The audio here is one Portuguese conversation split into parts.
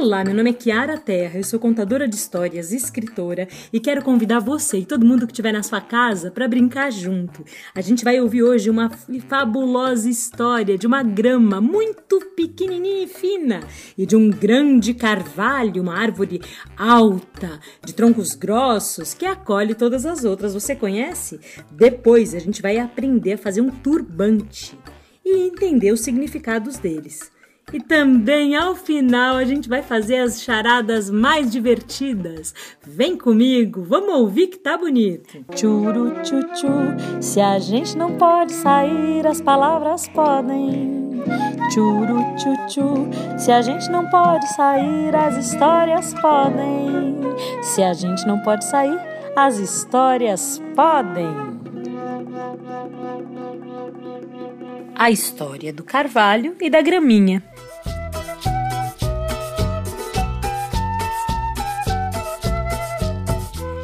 Olá, meu nome é Kiara Terra, eu sou contadora de histórias, escritora e quero convidar você e todo mundo que estiver na sua casa para brincar junto. A gente vai ouvir hoje uma fabulosa história de uma grama muito pequenininha e fina e de um grande carvalho, uma árvore alta, de troncos grossos que acolhe todas as outras. Você conhece? Depois a gente vai aprender a fazer um turbante e entender os significados deles. E também ao final a gente vai fazer as charadas mais divertidas. Vem comigo, vamos ouvir que tá bonito. Churu tchu se a gente não pode sair, as palavras podem. Churu tchu se a gente não pode sair, as histórias podem. Se a gente não pode sair, as histórias podem. A história do carvalho e da graminha.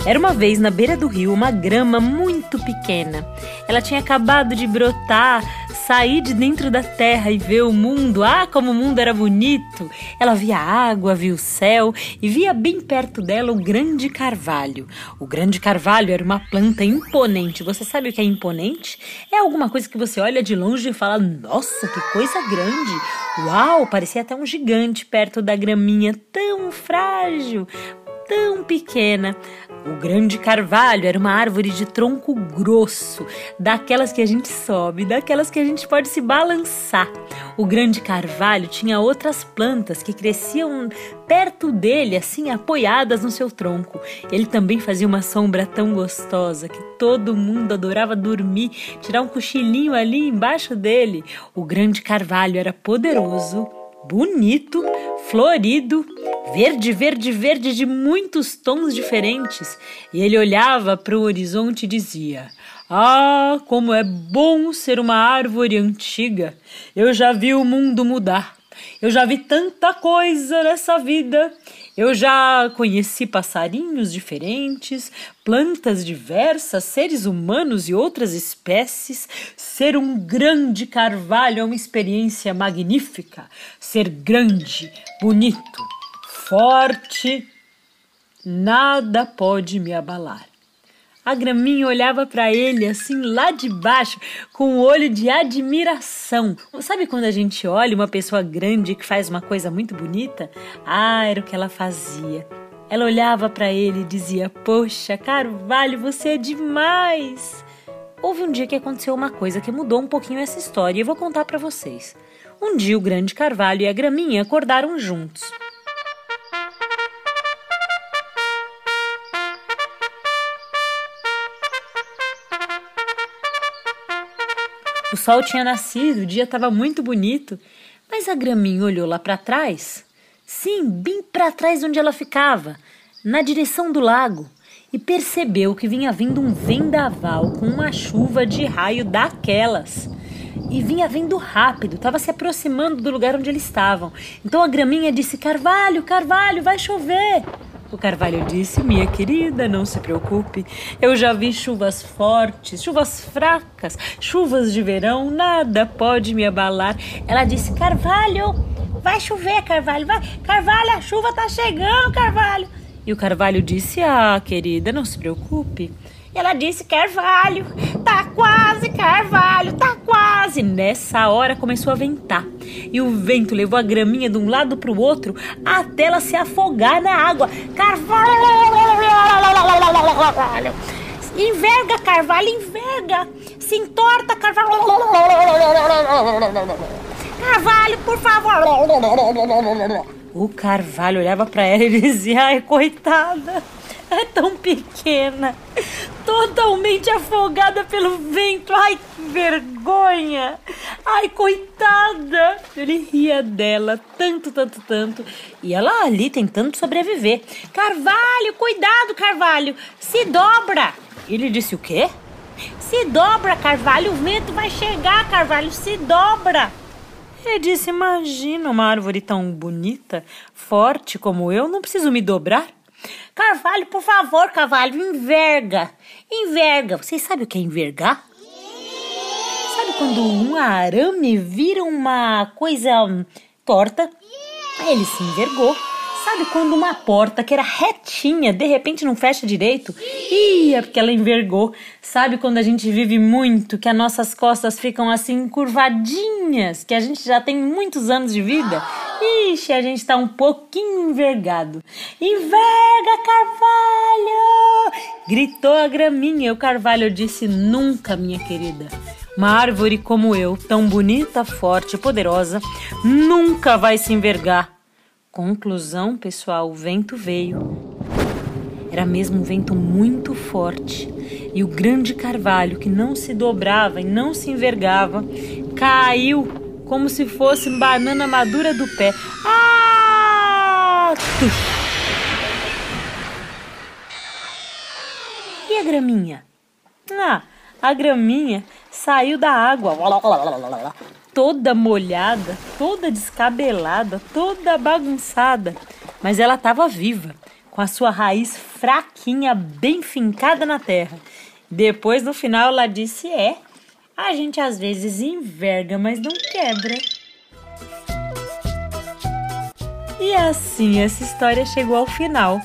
Era uma vez na beira do rio uma grama muito pequena. Ela tinha acabado de brotar, sair de dentro da terra e ver o mundo. Ah, como o mundo era bonito! Ela via água, via o céu e via bem perto dela o grande carvalho. O grande carvalho era uma planta imponente. Você sabe o que é imponente? É alguma coisa que você olha de longe e fala: Nossa, que coisa grande! Uau, parecia até um gigante perto da graminha tão frágil tão pequena. O grande carvalho era uma árvore de tronco grosso, daquelas que a gente sobe, daquelas que a gente pode se balançar. O grande carvalho tinha outras plantas que cresciam perto dele, assim apoiadas no seu tronco. Ele também fazia uma sombra tão gostosa que todo mundo adorava dormir, tirar um cochilinho ali embaixo dele. O grande carvalho era poderoso, bonito, florido, verde, verde, verde de muitos tons diferentes. E ele olhava para o horizonte e dizia: Ah, como é bom ser uma árvore antiga! Eu já vi o mundo mudar. Eu já vi tanta coisa nessa vida. Eu já conheci passarinhos diferentes, plantas diversas, seres humanos e outras espécies. Ser um grande carvalho é uma experiência magnífica. Ser grande, bonito, forte, nada pode me abalar. A graminha olhava para ele assim lá de baixo, com um olho de admiração. Sabe quando a gente olha uma pessoa grande que faz uma coisa muito bonita? Ah, era o que ela fazia. Ela olhava para ele e dizia: Poxa, Carvalho, você é demais! Houve um dia que aconteceu uma coisa que mudou um pouquinho essa história e eu vou contar para vocês. Um dia o grande Carvalho e a Graminha acordaram juntos. O sol tinha nascido, o dia estava muito bonito, mas a graminha olhou lá para trás. Sim, bem para trás onde ela ficava, na direção do lago, e percebeu que vinha vindo um vendaval com uma chuva de raio daquelas. E vinha vindo rápido, estava se aproximando do lugar onde eles estavam. Então a graminha disse: Carvalho, Carvalho, vai chover. O Carvalho disse: Minha querida, não se preocupe. Eu já vi chuvas fortes, chuvas fracas, chuvas de verão, nada pode me abalar. Ela disse: Carvalho, vai chover, Carvalho, vai. Carvalho, a chuva tá chegando, Carvalho. E o Carvalho disse: Ah, querida, não se preocupe. Ela disse: Carvalho, tá quase, Carvalho, tá quase. Nessa hora começou a ventar. E o vento levou a graminha de um lado para o outro até ela se afogar na água. Carvalho! Enverga, Carvalho, enverga! Se entorta, Carvalho! Carvalho, por favor! O Carvalho olhava para ela e dizia: Ai, coitada! é tão pequena, totalmente afogada pelo vento. Ai, que vergonha! Ai, coitada! Ele ria dela tanto, tanto, tanto. E ela ali tentando sobreviver. Carvalho, cuidado, Carvalho! Se dobra! Ele disse o quê? Se dobra, Carvalho, o vento vai chegar, Carvalho, se dobra! Ele disse: Imagina uma árvore tão bonita, forte como eu, não preciso me dobrar. Carvalho, por favor, cavalo, enverga. Enverga. Vocês sabem o que é envergar? Sabe quando um arame vira uma coisa torta? Ele se envergou. Sabe quando uma porta que era retinha, de repente não fecha direito? Ih, é porque ela envergou. Sabe quando a gente vive muito, que as nossas costas ficam assim curvadinhas, que a gente já tem muitos anos de vida? Ixi, a gente tá um pouquinho envergado. Enverga, Carvalho! Gritou a graminha. E o Carvalho disse: Nunca, minha querida. Uma árvore como eu, tão bonita, forte e poderosa, nunca vai se envergar. Conclusão, pessoal: o vento veio. Era mesmo um vento muito forte. E o grande carvalho, que não se dobrava e não se envergava, caiu como se fosse banana madura do pé. Ah! E a graminha? Ah, a graminha saiu da água, toda molhada, toda descabelada, toda bagunçada, mas ela estava viva, com a sua raiz fraquinha bem fincada na terra. Depois, no final, ela disse: É, a gente às vezes enverga, mas não quebra. E assim essa história chegou ao final.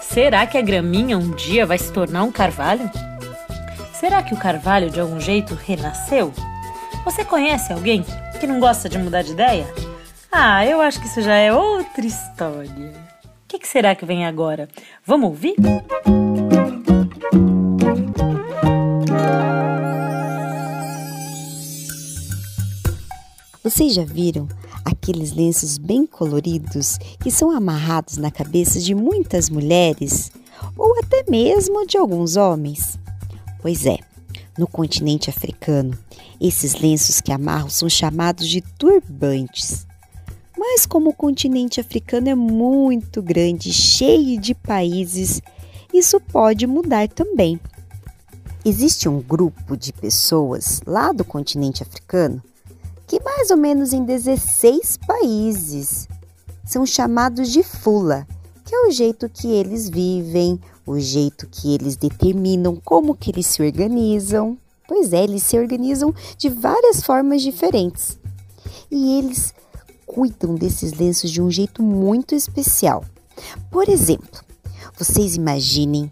Será que a graminha um dia vai se tornar um carvalho? Será que o carvalho de algum jeito renasceu? Você conhece alguém que não gosta de mudar de ideia? Ah, eu acho que isso já é outra história. O que, que será que vem agora? Vamos ouvir? Vocês já viram aqueles lenços bem coloridos que são amarrados na cabeça de muitas mulheres ou até mesmo de alguns homens? Pois é, no continente africano, esses lenços que amarram são chamados de turbantes. Mas como o continente africano é muito grande, cheio de países, isso pode mudar também. Existe um grupo de pessoas lá do continente africano que mais ou menos em 16 países são chamados de fula, que é o jeito que eles vivem, o jeito que eles determinam como que eles se organizam. Pois é, eles se organizam de várias formas diferentes. E eles cuidam desses lenços de um jeito muito especial. Por exemplo, vocês imaginem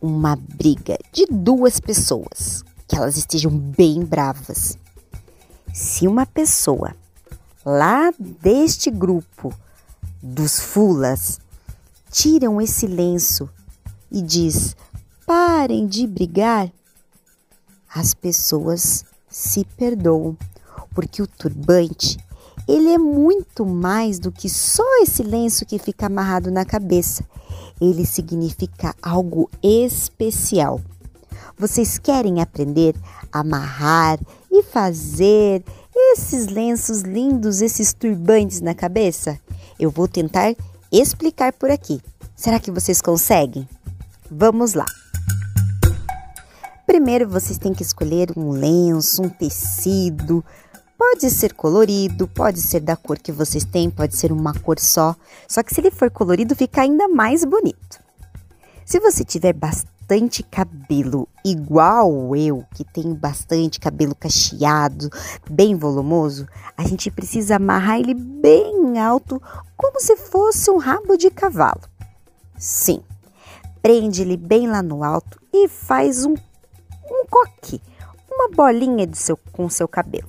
uma briga de duas pessoas, que elas estejam bem bravas. Se uma pessoa lá deste grupo dos fulas tiram esse lenço e diz: "Parem de brigar", as pessoas se perdoam, porque o turbante, ele é muito mais do que só esse lenço que fica amarrado na cabeça. Ele significa algo especial. Vocês querem aprender a amarrar e fazer esses lenços lindos, esses turbantes na cabeça? Eu vou tentar explicar por aqui. Será que vocês conseguem? Vamos lá! Primeiro vocês têm que escolher um lenço, um tecido. Pode ser colorido, pode ser da cor que vocês têm, pode ser uma cor só. Só que se ele for colorido, fica ainda mais bonito. Se você tiver bastante cabelo, igual eu, que tenho bastante cabelo cacheado, bem volumoso, a gente precisa amarrar ele bem alto, como se fosse um rabo de cavalo. Sim, prende ele bem lá no alto e faz um, um coque, uma bolinha seu, com seu cabelo.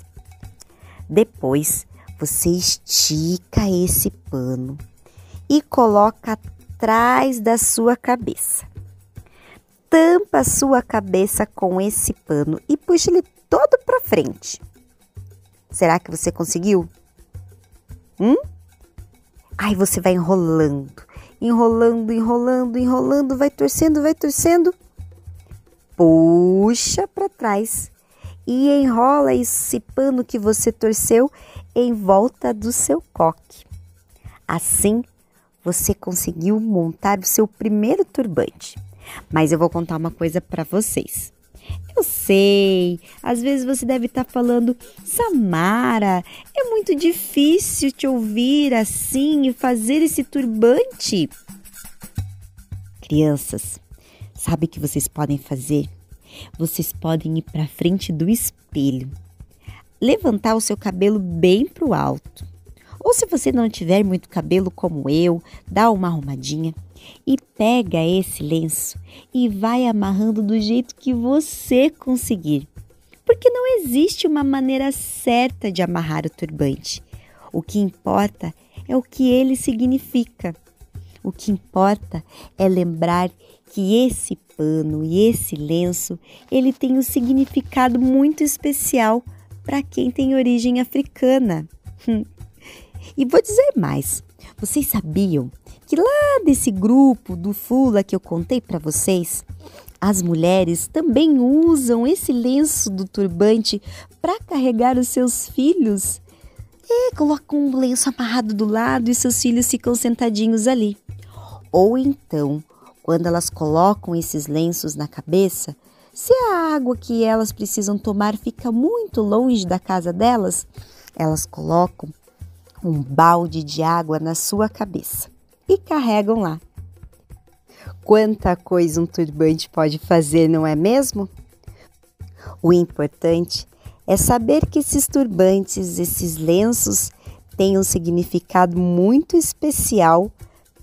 Depois, você estica esse pano e coloca atrás da sua cabeça tampa a sua cabeça com esse pano e puxa ele todo para frente. Será que você conseguiu? Hum? Aí você vai enrolando, enrolando, enrolando, enrolando, vai torcendo, vai torcendo. Puxa para trás e enrola esse pano que você torceu em volta do seu coque. Assim, você conseguiu montar o seu primeiro turbante. Mas eu vou contar uma coisa para vocês. Eu sei, às vezes você deve estar tá falando, Samara, é muito difícil te ouvir assim e fazer esse turbante. Crianças, sabe o que vocês podem fazer? Vocês podem ir para frente do espelho, levantar o seu cabelo bem para o alto. Ou se você não tiver muito cabelo como eu, dá uma arrumadinha e pega esse lenço e vai amarrando do jeito que você conseguir. Porque não existe uma maneira certa de amarrar o turbante. O que importa é o que ele significa. O que importa é lembrar que esse pano e esse lenço, ele tem um significado muito especial para quem tem origem africana. e vou dizer mais. Vocês sabiam que lá desse grupo do Fula que eu contei para vocês, as mulheres também usam esse lenço do turbante para carregar os seus filhos. É, colocam um lenço amarrado do lado e seus filhos ficam sentadinhos ali. Ou então, quando elas colocam esses lenços na cabeça, se a água que elas precisam tomar fica muito longe da casa delas, elas colocam um balde de água na sua cabeça e carregam lá. Quanta coisa um turbante pode fazer, não é mesmo? O importante é saber que esses turbantes, esses lenços, têm um significado muito especial,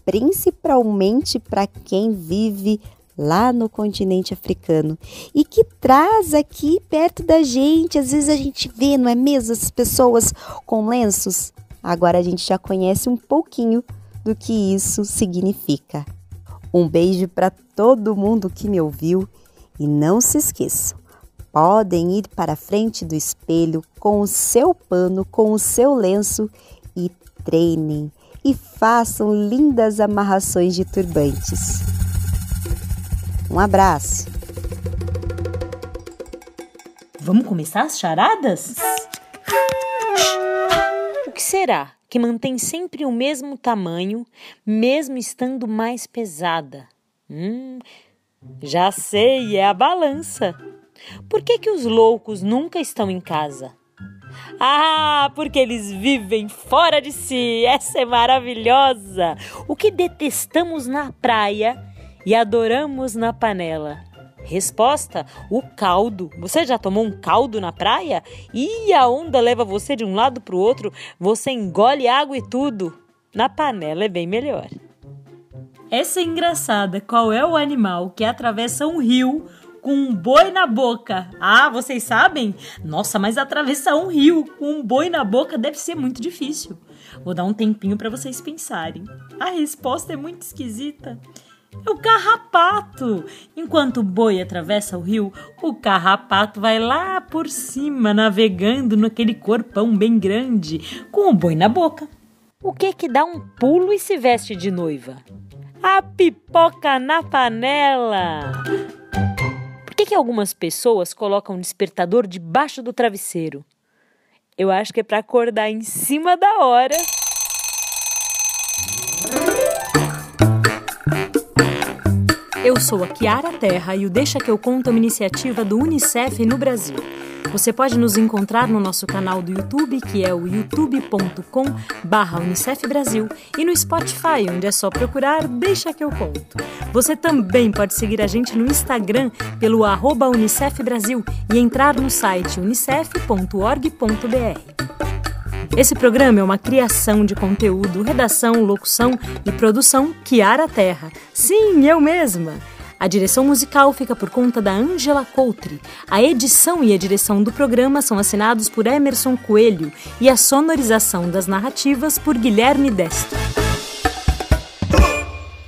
principalmente para quem vive lá no continente africano e que traz aqui perto da gente. Às vezes a gente vê, não é mesmo, as pessoas com lenços. Agora a gente já conhece um pouquinho do que isso significa. Um beijo para todo mundo que me ouviu e não se esqueçam, podem ir para a frente do espelho com o seu pano, com o seu lenço e treinem e façam lindas amarrações de turbantes. Um abraço! Vamos começar as charadas? Será que mantém sempre o mesmo tamanho, mesmo estando mais pesada? Hum, já sei, é a balança. Por que, que os loucos nunca estão em casa? Ah, porque eles vivem fora de si. Essa é maravilhosa. O que detestamos na praia e adoramos na panela. Resposta: o caldo. Você já tomou um caldo na praia? E a onda leva você de um lado para o outro, você engole água e tudo. Na panela é bem melhor. Essa é engraçada. Qual é o animal que atravessa um rio com um boi na boca? Ah, vocês sabem? Nossa, mas atravessar um rio com um boi na boca deve ser muito difícil. Vou dar um tempinho para vocês pensarem. A resposta é muito esquisita. É o carrapato. Enquanto o boi atravessa o rio, o carrapato vai lá por cima, navegando naquele corpão bem grande, com o boi na boca. O que que dá um pulo e se veste de noiva? A pipoca na panela. Por que, que algumas pessoas colocam um despertador debaixo do travesseiro? Eu acho que é para acordar em cima da hora. Eu sou a Kiara Terra e o Deixa que eu conto é uma iniciativa do UNICEF no Brasil. Você pode nos encontrar no nosso canal do YouTube, que é o youtube.com Unicef Brasil, e no Spotify, onde é só procurar Deixa que eu conto. Você também pode seguir a gente no Instagram pelo arroba Unicef Brasil e entrar no site unicef.org.br. Esse programa é uma criação de conteúdo, redação, locução e produção Kiara Terra. Sim, eu mesma. A direção musical fica por conta da Angela Coutre. A edição e a direção do programa são assinados por Emerson Coelho e a sonorização das narrativas por Guilherme Destro.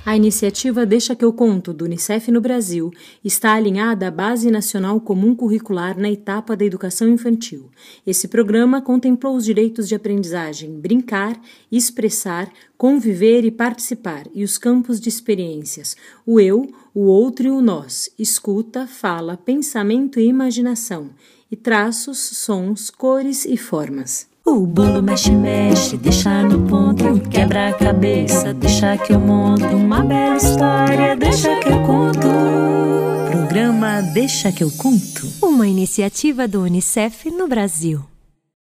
A iniciativa Deixa que eu conto do Unicef no Brasil está alinhada à Base Nacional Comum Curricular na etapa da educação infantil. Esse programa contemplou os direitos de aprendizagem, brincar, expressar, conviver e participar e os campos de experiências, o eu, o outro e o nós, escuta, fala, pensamento e imaginação, e traços, sons, cores e formas. O bolo mexe, mexe, deixa no ponto, quebra a cabeça, deixa que eu monto uma bela história, deixa que eu conto. programa Deixa que eu conto. Uma iniciativa do Unicef no Brasil.